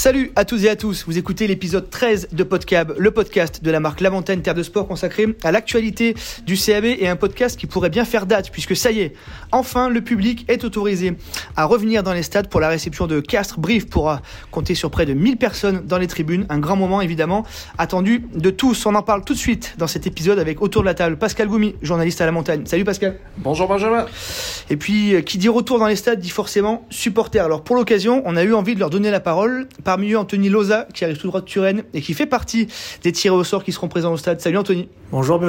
Salut à tous et à tous, vous écoutez l'épisode 13 de Podcab, le podcast de la marque La Montagne Terre de Sport consacré à l'actualité du CAB et un podcast qui pourrait bien faire date puisque ça y est, enfin le public est autorisé à revenir dans les stades pour la réception de Castres. Brief pourra compter sur près de 1000 personnes dans les tribunes, un grand moment évidemment attendu de tous. On en parle tout de suite dans cet épisode avec autour de la table Pascal Goumi, journaliste à La Montagne. Salut Pascal. Bonjour Benjamin. Et puis euh, qui dit retour dans les stades dit forcément supporter. Alors pour l'occasion, on a eu envie de leur donner la parole. Parmi eux, Anthony Loza, qui arrive tout droit de Turenne et qui fait partie des tirés au sort qui seront présents au stade. Salut Anthony. Bonjour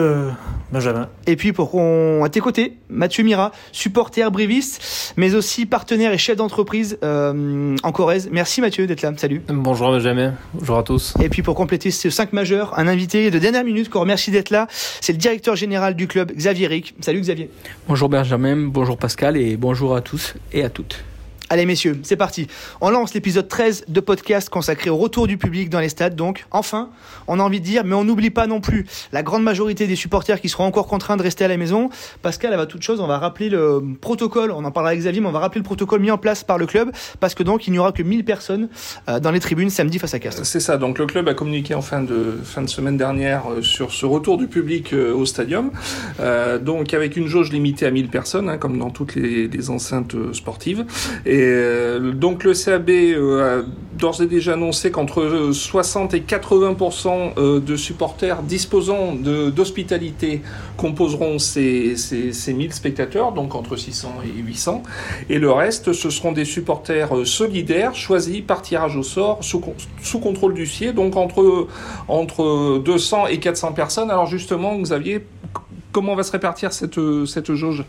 Benjamin. Et puis pour qu'on à tes côtés, Mathieu Mira, supporter briviste, mais aussi partenaire et chef d'entreprise euh, en Corrèze. Merci Mathieu d'être là. Salut. Bonjour Benjamin. Bonjour à tous. Et puis pour compléter ce 5 majeur, un invité de dernière minute qu'on remercie d'être là, c'est le directeur général du club, Xavier Ric. Salut Xavier. Bonjour Benjamin, bonjour Pascal et bonjour à tous et à toutes. Allez messieurs, c'est parti. On lance l'épisode 13 de podcast consacré au retour du public dans les stades. Donc, enfin, on a envie de dire, mais on n'oublie pas non plus la grande majorité des supporters qui seront encore contraints de rester à la maison. Pascal, avant toute chose, on va rappeler le protocole, on en parlera avec Xavier, mais on va rappeler le protocole mis en place par le club, parce que donc il n'y aura que 1000 personnes euh, dans les tribunes samedi face à Castres. C'est ça, donc le club a communiqué en fin de, fin de semaine dernière euh, sur ce retour du public euh, au stadium, donc avec une jauge limitée à 1000 personnes, hein, comme dans toutes les, enceintes sportives. Euh, donc le CAB euh, a d'ores et déjà annoncé qu'entre 60 et 80% euh, de supporters disposant d'hospitalité composeront ces, ces, ces 1000 spectateurs, donc entre 600 et 800. Et le reste, ce seront des supporters solidaires choisis par tirage au sort sous, sous contrôle du CIE, donc entre, entre 200 et 400 personnes. Alors justement, Xavier, comment va se répartir cette, cette jauge?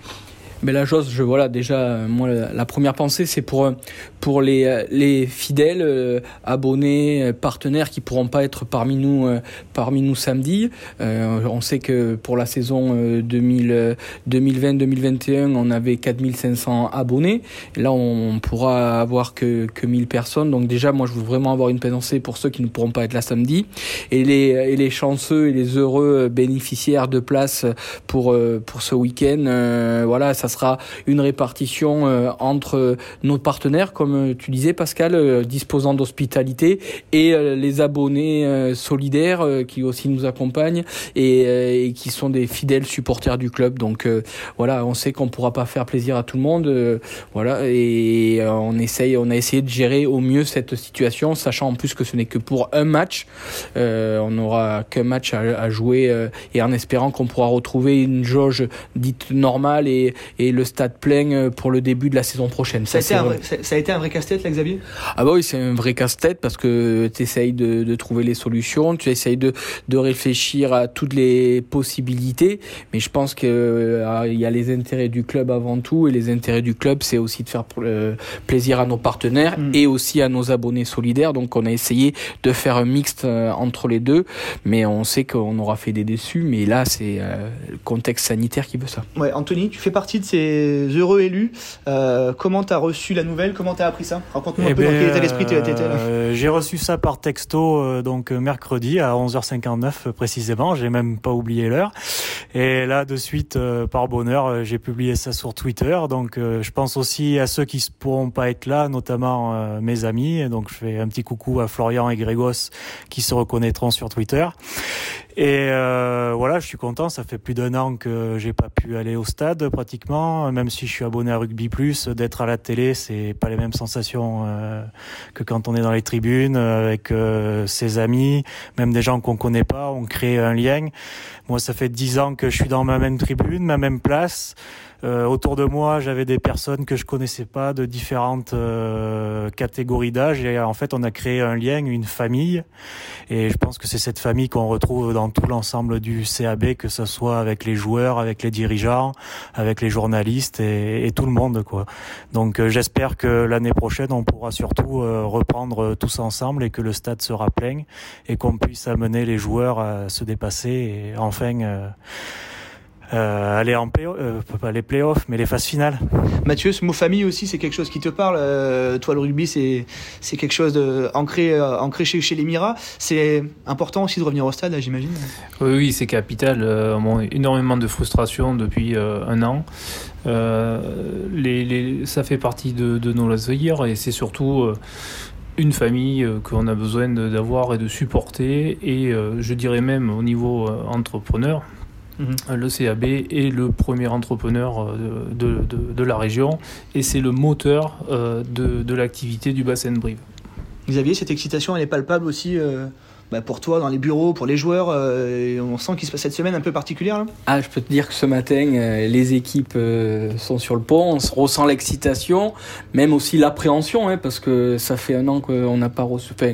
Mais la chose, je voilà déjà moi la, première pensée c'est pour pour les les fidèles euh, abonnés partenaires qui pourront pas être parmi nous euh, parmi nous samedi. Euh, on sait que pour la saison 2000 2020-2021 on avait 4500 abonnés. Là on, pourra avoir que que 1000 personnes. Donc déjà moi je veux vraiment avoir une pensée pour ceux qui ne pourront pas être là samedi et les et les chanceux et les heureux bénéficiaires de places pour pour ce week-end. voilà ça sera une répartition euh, entre nos partenaires, comme euh, tu disais Pascal, euh, disposant d'hospitalité, et les abonnés solidaires qui aussi nous accompagnent et, qui sont des fidèles supporters du club. Donc voilà, on sait qu'on pourra pas faire plaisir à tout le monde, voilà, et on essaye, on a essayé de gérer au mieux cette situation, sachant en plus que ce n'est que pour un match. on n'aura qu'un match à, jouer et en espérant qu'on pourra retrouver une jauge dite normale et le stade plein euh, pour le début de la saison prochaine. Ça, ça, a, été vrai. ça a, été un vrai casse-tête, là, Xavier? Ah bah oui, c'est un vrai casse-tête parce que tu essayes de, de, trouver les solutions, tu essayes de, de réfléchir à toutes les possibilités, mais je pense qu'il euh, y a les intérêts du club avant tout, et les intérêts du club, c'est aussi de faire euh, plaisir à nos partenaires mm. et aussi à nos abonnés solidaires. Donc on a essayé de faire un mixte entre les deux, mais on sait qu'on aura fait des déçus, mais là c'est le contexte sanitaire qui veut ça. Ouais, Anthony, tu fais partie de ces heureux élus. Euh, comment tu as reçu la nouvelle? Comment tu as appris ça? Raconte-nous un eh peu dans quel état d'esprit tu étais là. Euh, j'ai reçu ça par texto euh, donc mercredi à 11h59 précisément. J'ai même pas oublié l'heure. Et là de suite, par bonheur, j'ai publié ça sur Twitter. Donc je pense aussi à ceux qui ne pourront pas être là, notamment mes amis. Donc je fais un petit coucou à Florian et Grégos qui se reconnaîtront sur Twitter. Et euh, voilà, je suis content. Ça fait plus d'un an que j'ai pas pu aller au stade pratiquement. Même si je suis abonné à Rugby Plus, d'être à la télé, c'est pas les mêmes sensations euh, que quand on est dans les tribunes avec euh, ses amis, même des gens qu'on connaît pas. On crée un lien. Moi, ça fait dix ans que je suis dans ma même tribune, ma même place. Euh, autour de moi, j'avais des personnes que je connaissais pas de différentes euh, catégories d'âge et en fait, on a créé un lien, une famille. Et je pense que c'est cette famille qu'on retrouve dans tout l'ensemble du CAB, que ce soit avec les joueurs, avec les dirigeants, avec les journalistes et, tout le monde, quoi. Donc, euh, j'espère que l'année prochaine, on pourra surtout reprendre tous ensemble et que le stade sera plein et qu'on puisse amener les joueurs à se dépasser et enfin euh, aller en play euh, pas les playoffs, mais les phases finales. Mathieu, ce mot famille aussi, c'est quelque chose qui te parle. Euh, toi, le rugby, c'est c'est quelque chose de, ancré euh, ancré chez, chez les Miras. C'est important aussi de revenir au stade, j'imagine. Oui, oui, c'est capital. Euh, énormément de frustration depuis un an. Les, les, ça fait partie de, de nos loisirs et c'est surtout une famille qu'on a besoin d'avoir et de supporter, et je dirais même au niveau entrepreneur, mhm. le CAB est le premier entrepreneur de, de, la région et c'est le moteur de, de l'activité du bassin de Brive. Xavier, cette excitation, elle est palpable aussi bah, pour toi dans les bureaux, pour les joueurs euh, On sent qu'il se passe cette semaine un peu particulière Ah, je peux te dire que ce matin, euh, les équipes euh, sont sur le pont, on ressent l'excitation, même aussi l'appréhension, hein, parce que ça fait un an qu'on n'a pas reçu, enfin,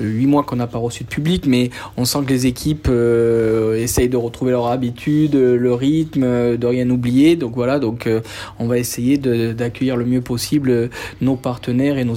huit mois qu'on n'a pas reçu de public, mais on sent que les équipes essayent de retrouver leur habitude, le rythme, de rien oublier. Donc voilà, donc on va essayer d'accueillir le mieux possible nos partenaires et nos,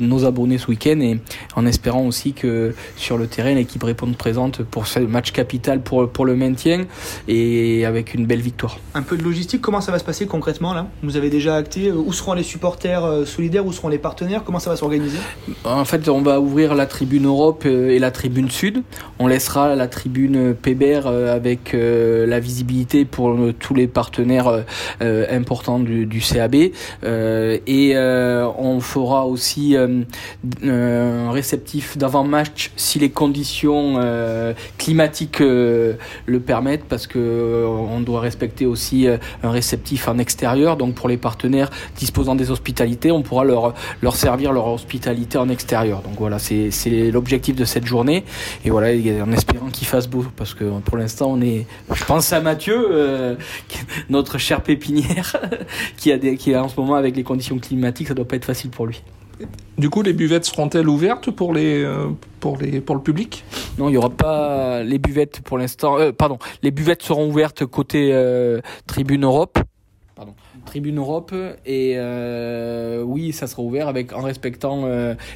nos abonnés ce week-end, et en espérant aussi que sur le terrain l'équipe répond présente pour ce match capital pour, pour le maintien et avec une belle victoire. Un peu de logistique, comment ça va se passer concrètement là? Vous avez déjà acté euh, où seront les supporters euh, solidaires, où seront les partenaires? Comment ça va s'organiser? En fait, on va ouvrir la tribune Europe euh, et la tribune Sud. On laissera la tribune Pébert avec la visibilité pour tous les partenaires importants du, du CAB et on fera aussi un réceptif d'avant-match si les conditions euh, climatiques euh, le permettent parce que euh, on doit respecter aussi un réceptif en extérieur. Donc pour les partenaires disposant des hospitalités, on pourra leur, leur servir leur hospitalité en extérieur. Donc voilà, c'est l'objectif de cette journée. Et voilà, en espérant qu'il fasse beau parce que pour l'instant on est, je pense à Mathieu, notre cher pépinière, qui a qui est en ce moment avec les conditions climatiques, ça doit pas être facile pour lui. Du coup, les buvettes seront-elles ouvertes pour, les, euh, pour, les, pour le public? Non, il n'y aura pas les buvettes pour l'instant. Euh, pardon, les buvettes seront ouvertes côté euh, Tribune Europe. Pardon. Tribune Europe et oui ça sera ouvert avec en respectant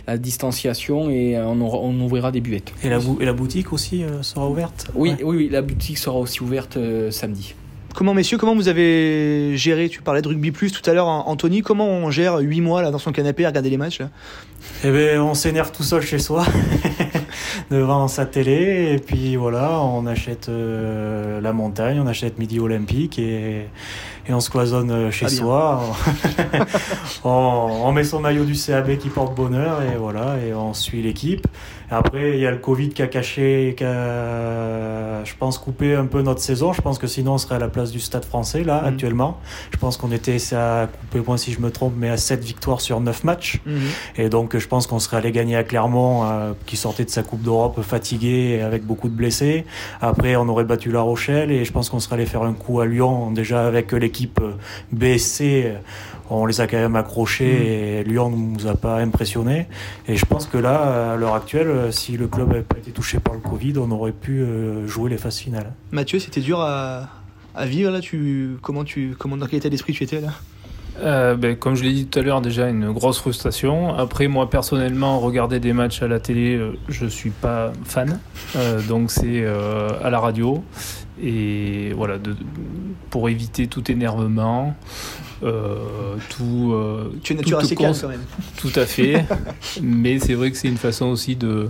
la distanciation et on, on, ouvrira des buvettes. Et la, et la boutique aussi sera ouverte? Oui, oui, oui, la boutique sera aussi ouverte samedi. Comment, messieurs, comment vous avez géré Tu parlais de rugby plus tout à l'heure, Anthony. Comment on gère 8 mois là, dans son canapé à regarder les matchs Eh bien, on s'énerve tout seul chez soi, devant sa télé. Et puis voilà, on achète euh, la montagne, on achète Midi Olympique et, et on se cloisonne euh, chez soi. on, on, met son maillot du CAB qui porte bonheur et voilà, et on suit l'équipe. Après, il y a le Covid qui a caché, qui a, je pense, coupé un peu notre saison. Je pense que sinon, on serait à la place du Stade français, là, mhm. actuellement. Je pense qu'on était, ça coupé, moi si je me trompe, mais à 7 victoires sur 9 matchs. Mhm. Et donc, je pense qu'on serait allé gagner à Clermont, euh, qui sortait de sa Coupe d'Europe fatigué et avec beaucoup de blessés. Après, on aurait battu La Rochelle et je pense qu'on serait allé faire un coup à Lyon, déjà avec l'équipe BSC on les a quand même accrochés mm. et Lyon ne nous a pas impressionné. Et je pense que là, à l'heure actuelle, si le club n'avait pas été touché par le Covid, on aurait pu euh, jouer les phases finales. Mathieu, c'était dur à, vivre là tu, comment, tu, comment, Dans quel état d'esprit tu étais là? Euh, ben, comme je l'ai dit tout à l'heure, déjà une grosse frustration. Après, moi personnellement, regarder des matchs à la télé, euh, je suis pas fan. donc c'est à la radio. Et voilà, de, pour éviter tout énervement, euh, tout. Euh, tu es nature assez calme quand même. Tout à fait. mais c'est vrai que c'est une façon aussi de,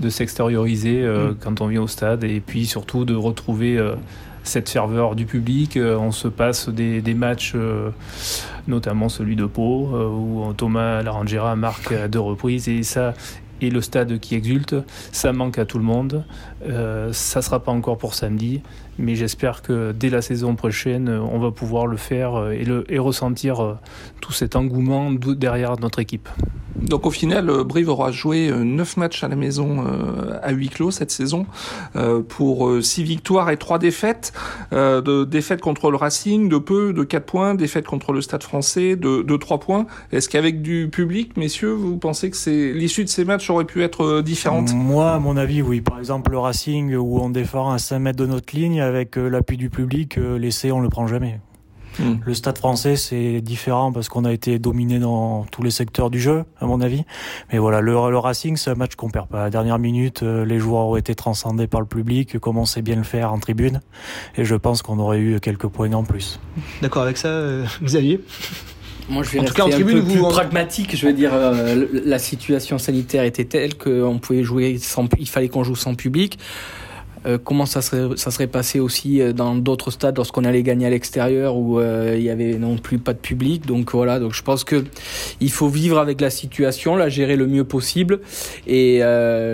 de s'extérioriser euh, mm. quand on vient au stade et puis surtout de retrouver cette ferveur du public. on se passe des, des matchs, notamment celui de Pau, où Thomas Larangera marque à deux reprises et ça et le stade qui exulte. Ça manque à tout le monde. Euh, ça ne sera pas encore pour samedi, mais j'espère que dès la saison prochaine, on va pouvoir le faire euh, et, ressentir euh, tout cet engouement derrière notre équipe. Donc au final, Brive aura joué 9 euh, matchs à la maison à huis clos cette saison pour 6 victoires et 3 défaites. Défaites contre le Racing, de peu, de 4 points, défaites contre le Stade français, de, de 3 points. Est-ce qu'avec du public, messieurs, vous pensez que c'est l'issue de ces matchs aurait pu être différente Moi, à mon avis, oui. Par exemple, le Racing, où on défend à 5 mètres de notre ligne, avec l'appui du public, l'essai, on le prend jamais. Hmm. Le stade français, c'est différent parce qu'on a été dominé dans tous les secteurs du jeu, à mon avis. Mais voilà, le, Racing, c'est un match qu'on perd pas. À la dernière minute, euh, les joueurs ont été transcendés par le public, comme on sait bien le faire en tribune. Et je pense qu'on aurait eu quelques points en plus. D'accord avec ça, euh, Xavier? Moi, je vais en rester tout cas, en tribune, un peu plus pragmatique. Je veux dire, euh, la situation sanitaire était telle qu'on pouvait jouer sans, il fallait qu'on joue sans public. Comment ça serait, passé aussi dans d'autres stades lorsqu'on allait gagner à l'extérieur où il y avait non plus pas de public. Donc voilà, donc je pense que il faut vivre avec la situation, la gérer le mieux possible et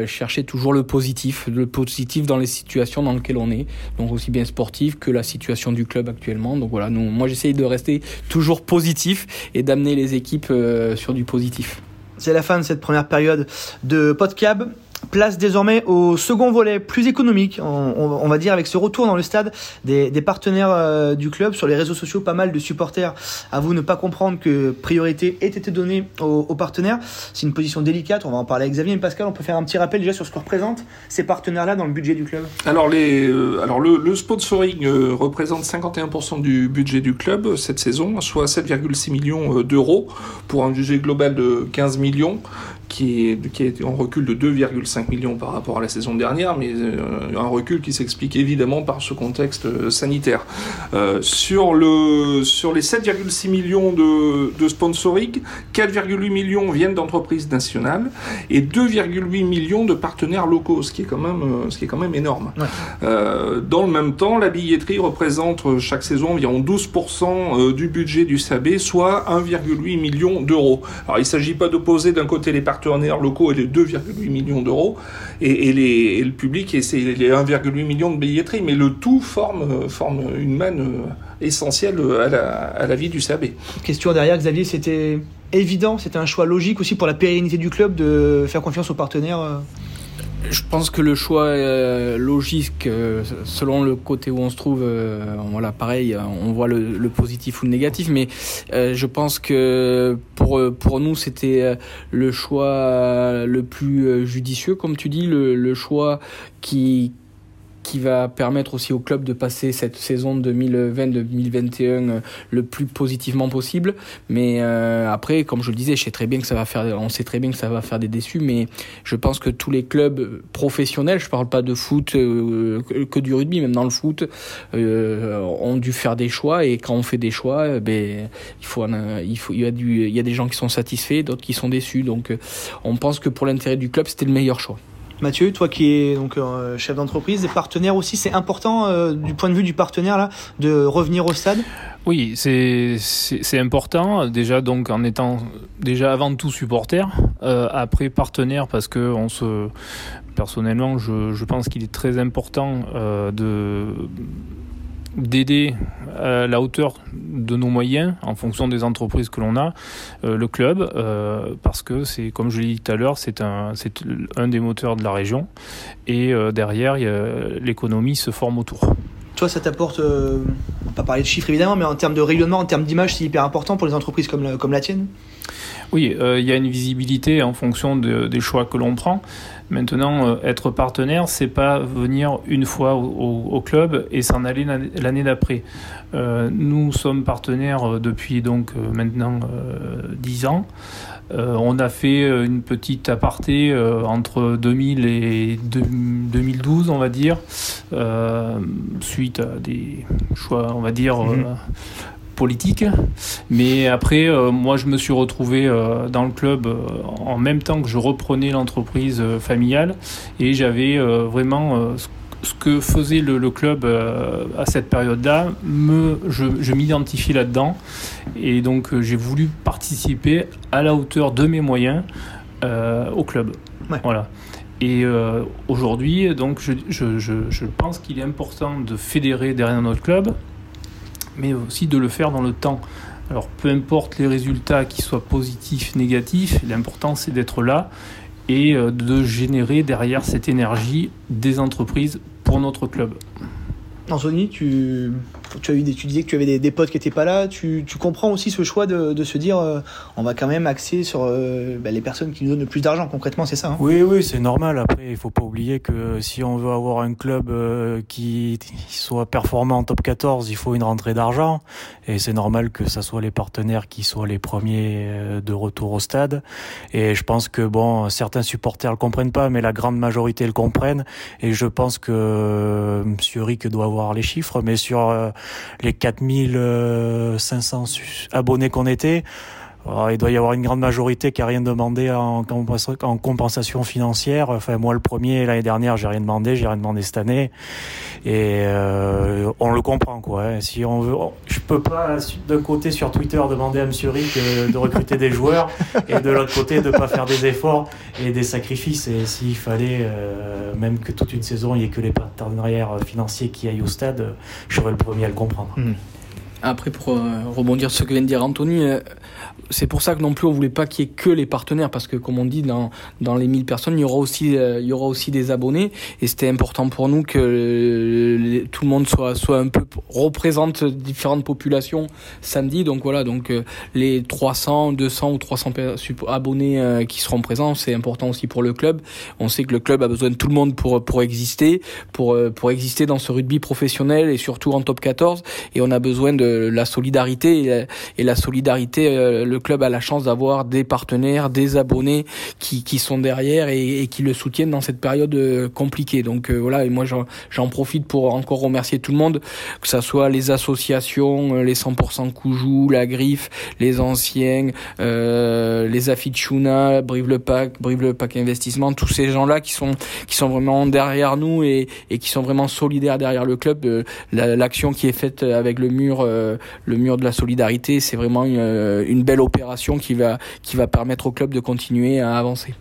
chercher toujours le positif, le positif dans les situations dans lesquelles on est. Donc aussi bien sportif que la situation du club actuellement. Donc voilà, moi j'essaye de rester toujours positif et d'amener les équipes sur du positif. C'est la fin de cette première période de Podcab. Place désormais au second volet, plus économique, on, va dire, avec ce retour dans le stade des, partenaires euh, du club. Sur les réseaux sociaux, pas mal de supporters vous ne pas comprendre que priorité ait été donnée aux, partenaires. C'est une position délicate, on va en parler avec Xavier et Pascal. On peut faire un petit rappel déjà sur ce que représentent ces partenaires-là dans le budget du club Alors, les, euh, alors le, sponsoring euh, représente 51% du budget du club cette saison, soit 7,6 millions d'euros pour un budget global de 15 millions qui est, qui est en recul de 2,5 millions par rapport à la saison dernière, mais euh, un recul qui s'explique évidemment par ce contexte euh, sanitaire. Euh, sur, le, sur les 7,6 millions de, de sponsoring, 4,8 millions viennent d'entreprises nationales et 2,8 millions de partenaires locaux, ce qui est quand même, ce qui est quand même énorme. dans le même temps, la billetterie représente chaque saison environ 12% du budget du SAB, soit 1,8 million d'euros. Alors il ne s'agit pas d'opposer d'un côté les partenaires partenaires locaux et les 2,8 millions d'euros, et, les, le public et c'est les 1,8 millions de billetterie, mais le tout forme, forme une manne essentielle à la, à la vie du CAB. Question derrière, Xavier, c'était évident, c'était un choix logique aussi pour la pérennité du club de faire confiance aux partenaires euh je pense que le choix euh, logique, euh, selon le côté où on se trouve, euh, voilà, pareil, on voit le, positif ou le négatif, mais je pense que pour pour nous, c'était le choix le plus judicieux, comme tu dis, le, le choix qui qui va permettre aussi au club de passer cette saison 2020-2021 euh, le plus positivement possible. Mais euh, après, comme je le disais, on sait très bien que ça va faire des déçus, mais je pense que tous les clubs professionnels, je parle pas de foot euh, que du rugby, même dans le foot, ont dû faire des choix et quand on fait des choix, ben il faut, il y a des gens qui sont satisfaits, d'autres qui sont déçus. Donc, on pense que pour l'intérêt du club, c'était le meilleur choix. Mathieu, toi qui es donc euh, chef d'entreprise, et partenaire aussi, c'est important euh, du point de vue du partenaire là de revenir au stade? Oui, c'est important déjà donc en étant déjà avant tout supporter, euh, après partenaire parce que on se personnellement je pense qu'il est très important de d'aider à la hauteur de nos moyens en fonction des entreprises que l'on a, euh, le club, euh, parce que c'est, comme je l'ai dit tout à l'heure, c'est un, c'est un des moteurs de la région, et euh, derrière, l'économie se forme autour. Toi, ça t'apporte, on va pas parler de chiffres évidemment, mais en termes de rayonnement, en termes d'image, c'est hyper important pour les entreprises comme, comme la tienne? Oui, il y a une visibilité en fonction des choix que l'on prend. Maintenant, euh, être partenaire, c'est pas venir une fois au, club et s'en aller l'année d'après. Euh, nous sommes partenaires euh, depuis donc maintenant 10 ans. on a fait une petite aparté entre 2000 et 2012, on va dire, suite à des choix, on va dire, mhm politique. Mais après, euh, moi, je me suis retrouvé euh, dans le club euh, en même temps que je reprenais l'entreprise familiale et j'avais vraiment ce que faisait le, club à cette période-là, me, je, je m'identifie là-dedans et donc j'ai voulu participer à la hauteur de mes moyens au club. Voilà. Et aujourd'hui, donc, je, je, je pense qu'il est important de fédérer derrière notre club mais aussi de le faire dans le temps. Alors peu importe les résultats, qu'ils soient positifs, négatifs, l'important c'est d'être là et euh, de générer derrière cette énergie des entreprises pour notre club. Anthony, tu, tu, as eu des, tu disais que tu avais des, potes qui n'étaient pas là. Tu, tu, comprends aussi ce choix de, de se dire euh, on va quand même axer sur euh, bah, les personnes qui nous donnent le plus d'argent. Concrètement, c'est ça hein? Oui, oui, c'est normal. Après, il faut pas oublier que si on veut avoir un club euh, qui, soit performant en top 14, il faut une rentrée d'argent. Et c'est normal que ça soit les partenaires qui soient les premiers de retour au stade. Et je pense que bon, certains supporters le comprennent pas, mais la grande majorité le comprennent. Et je pense que Monsieur Rick doit voir les chiffres, mais sur euh, les 4500 abonnés qu'on était, Oh, il doit y avoir une grande majorité qui a rien demandé en, en compensation financière. Enfin, moi, le premier l'année dernière, j'ai rien demandé, j'ai rien demandé cette année, et euh, on le comprend, quoi. Hein. Si on veut, je peux pas d'un côté sur Twitter demander à Monsieur Rick euh, de recruter des joueurs, et de l'autre côté de pas faire des efforts et des sacrifices. Et s'il fallait euh, même que toute une saison, il n'y ait que les partenaires financiers qui aillent au stade, je serais le premier à le comprendre. Mmh. Après, pour rebondir sur ce que vient de dire Anthony, c'est pour ça que non plus on voulait pas qu'il y ait que les partenaires parce que comme on dit dans dans les 1000 personnes il y aura aussi euh, il y aura aussi des abonnés. Et c'était important pour nous que tout le monde soit soit un peu représente différentes populations samedi. Donc voilà donc euh, les 300 200 ou 300 abonnés euh, qui seront présents c'est important aussi pour le club. On sait que le club a besoin de tout le monde pour pour exister pour pour exister dans ce rugby professionnel et surtout en top 14 et on a besoin de la solidarité et la, solidarité le club a la chance d'avoir des partenaires, des abonnés qui, qui sont derrière et, qui le soutiennent dans cette période euh, compliquée. Donc euh, voilà, et moi j'en profite pour encore remercier tout le monde, que ça soit les associations, euh, les 100% Koujou, la Griffe, les anciens, euh, les Afichuna, Brive le Pack, Brive le Pack Investissement, tous ces gens-là qui sont qui sont vraiment derrière nous et qui sont vraiment solidaires derrière le club. L'action qui est faite avec le mur, le mur de la solidarité, c'est vraiment une, une belle opération qui va, qui va permettre au club de continuer à avancer.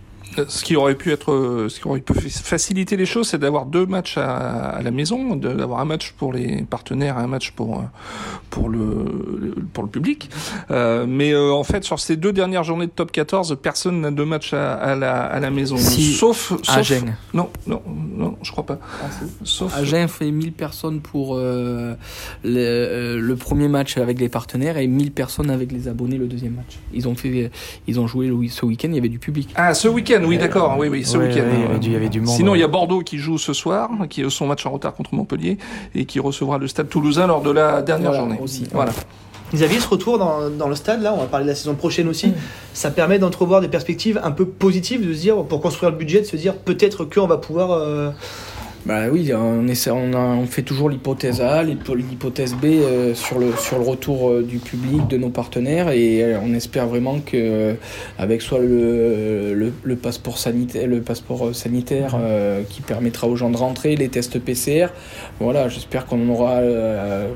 Ce qui aurait pu être, ce qui aurait pu faciliter les choses, c'est d'avoir deux matchs à, la maison, d'avoir un match pour les partenaires et un match pour pour le pour le public. Euh, mais euh, en fait, sur ces deux dernières journées de top 14, personne n'a deux matchs à, la, à la maison, sauf, sauf Agen. Non, non, non, je crois pas. Ah, sauf Agen fait 1000 personnes pour euh, le, le, premier match avec les partenaires et 1000 personnes avec les abonnés le deuxième match. Ils ont fait, ils ont joué ce week-end. Il y avait du public. Ah, ce week-end oui, d'accord, oui, oui, ce week-end. il, y avait du monde. Sinon, il y a Bordeaux qui joue ce soir, qui a son match en retard contre Montpellier, et qui recevra le Stade Toulousain lors de la dernière journée. Aussi. Voilà. Xavier, ce retour dans, dans, le stade, là, on va parler de la saison prochaine aussi, ça permet d'entrevoir des perspectives un peu positives, de se dire, pour construire le budget, de se dire peut-être qu'on va pouvoir euh, bah oui, on, fait toujours l'hypothèse A, l'hypothèse B euh, sur, le, retour euh, du public, de nos partenaires, et euh, on espère vraiment que avec soit le, passeport sanitaire, le passeport sanitaire qui permettra aux gens de rentrer, les tests PCR, voilà, j'espère qu'on aura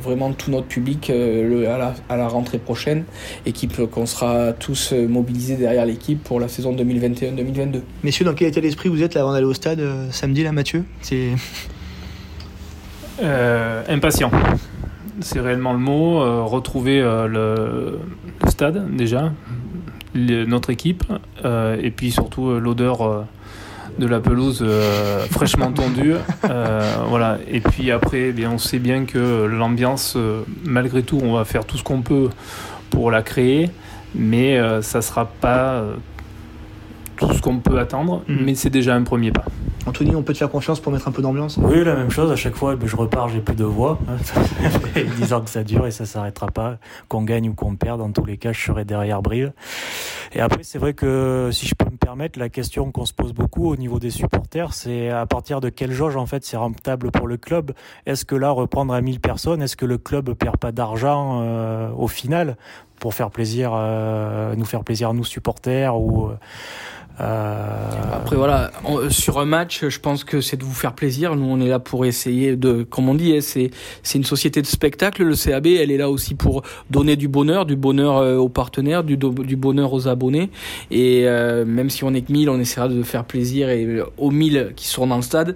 vraiment tout notre public à, la, rentrée prochaine et qu'on sera tous mobilisés derrière l'équipe pour la saison 2021-2022. Messieurs, dans quel état d'esprit vous êtes là avant d'aller au stade samedi là, Mathieu? Euh, impatient. C'est réellement le mot. Euh, retrouver euh, le, stade déjà, notre équipe, et puis surtout l'odeur de la pelouse fraîchement tondue. voilà. Et puis après, eh bien, on sait bien que l'ambiance, malgré tout, on va faire tout ce qu'on peut pour la créer, mais ça sera pas tout ce qu'on peut attendre, mm. mais c'est déjà un premier pas. Anthony, on peut te faire confiance pour mettre un peu d'ambiance? Oui, la même chose. À chaque fois, je repars, j'ai plus de voix. Disant que ça dure et ça s'arrêtera pas. Qu'on gagne ou qu'on perde, dans tous les cas, je serai derrière Brive. Et après, c'est vrai que si je peux me permettre, la question qu'on se pose beaucoup au niveau des supporters, c'est à partir de quelle jauge en fait c'est rentable pour le club? Est-ce que là, reprendre à 1000 personnes, est-ce que le club perd pas d'argent euh, au final pour faire plaisir, euh, nous faire plaisir nous supporters ou euh... Après voilà, sur un match, je pense que c'est de vous faire plaisir. Nous, on est là pour essayer de, comme on dit, hein, c'est c'est une société de spectacle. Le CAB, elle est là aussi pour donner du bonheur, du bonheur euh, aux partenaires, du, du bonheur aux abonnés. Et euh, même si on est que 1000, on essaiera de faire plaisir et aux 1000 qui seront dans le stade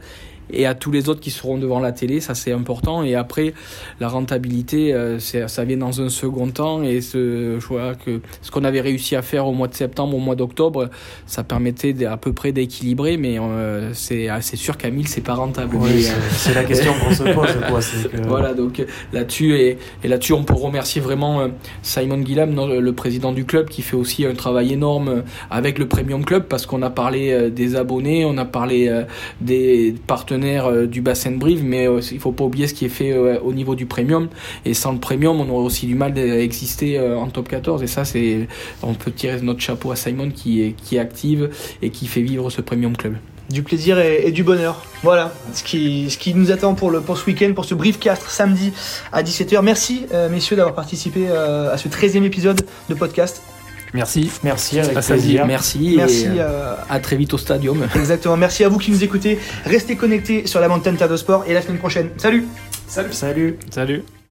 et à tous les autres qui seront devant la télé, ça c'est important. Et après, la rentabilité, euh, ça vient dans un second temps. Et ce, je vois que ce qu'on avait réussi à faire au mois de septembre, au mois d'octobre, ça permettait à peu près d'équilibrer. Mais euh, c'est sûr qu'à 1000, c'est pas rentable. Oui, c'est la question qu'on se pose. Quoi, que... Voilà, donc là-dessus, et, et là-dessus, on peut remercier vraiment Simon Gillam, le président du club, qui fait aussi un travail énorme avec le Premium Club, parce qu'on a parlé des abonnés, on a parlé des partenaires euh, du bassin de Brive, mais euh, il faut pas oublier ce qui est fait euh, au niveau du premium. Et sans le premium, on aurait aussi du mal d'exister en top 14. Et ça, c'est, on peut tirer notre chapeau à Simon qui est, qui active et qui fait vivre ce premium club du plaisir et, du bonheur. Voilà ce qui, ce qui nous attend pour, le, pour ce week-end, pour ce briefcast samedi à 17h. Merci messieurs d'avoir participé à ce 13e épisode de podcast. Merci. Merci, avec À plaisir. Merci, Merci. et euh, à très vite au stadium. Exactement. Merci à vous qui nous écoutez. Restez connectés sur la montagne Terre de Sport et la semaine prochaine. Salut Salut. Salut.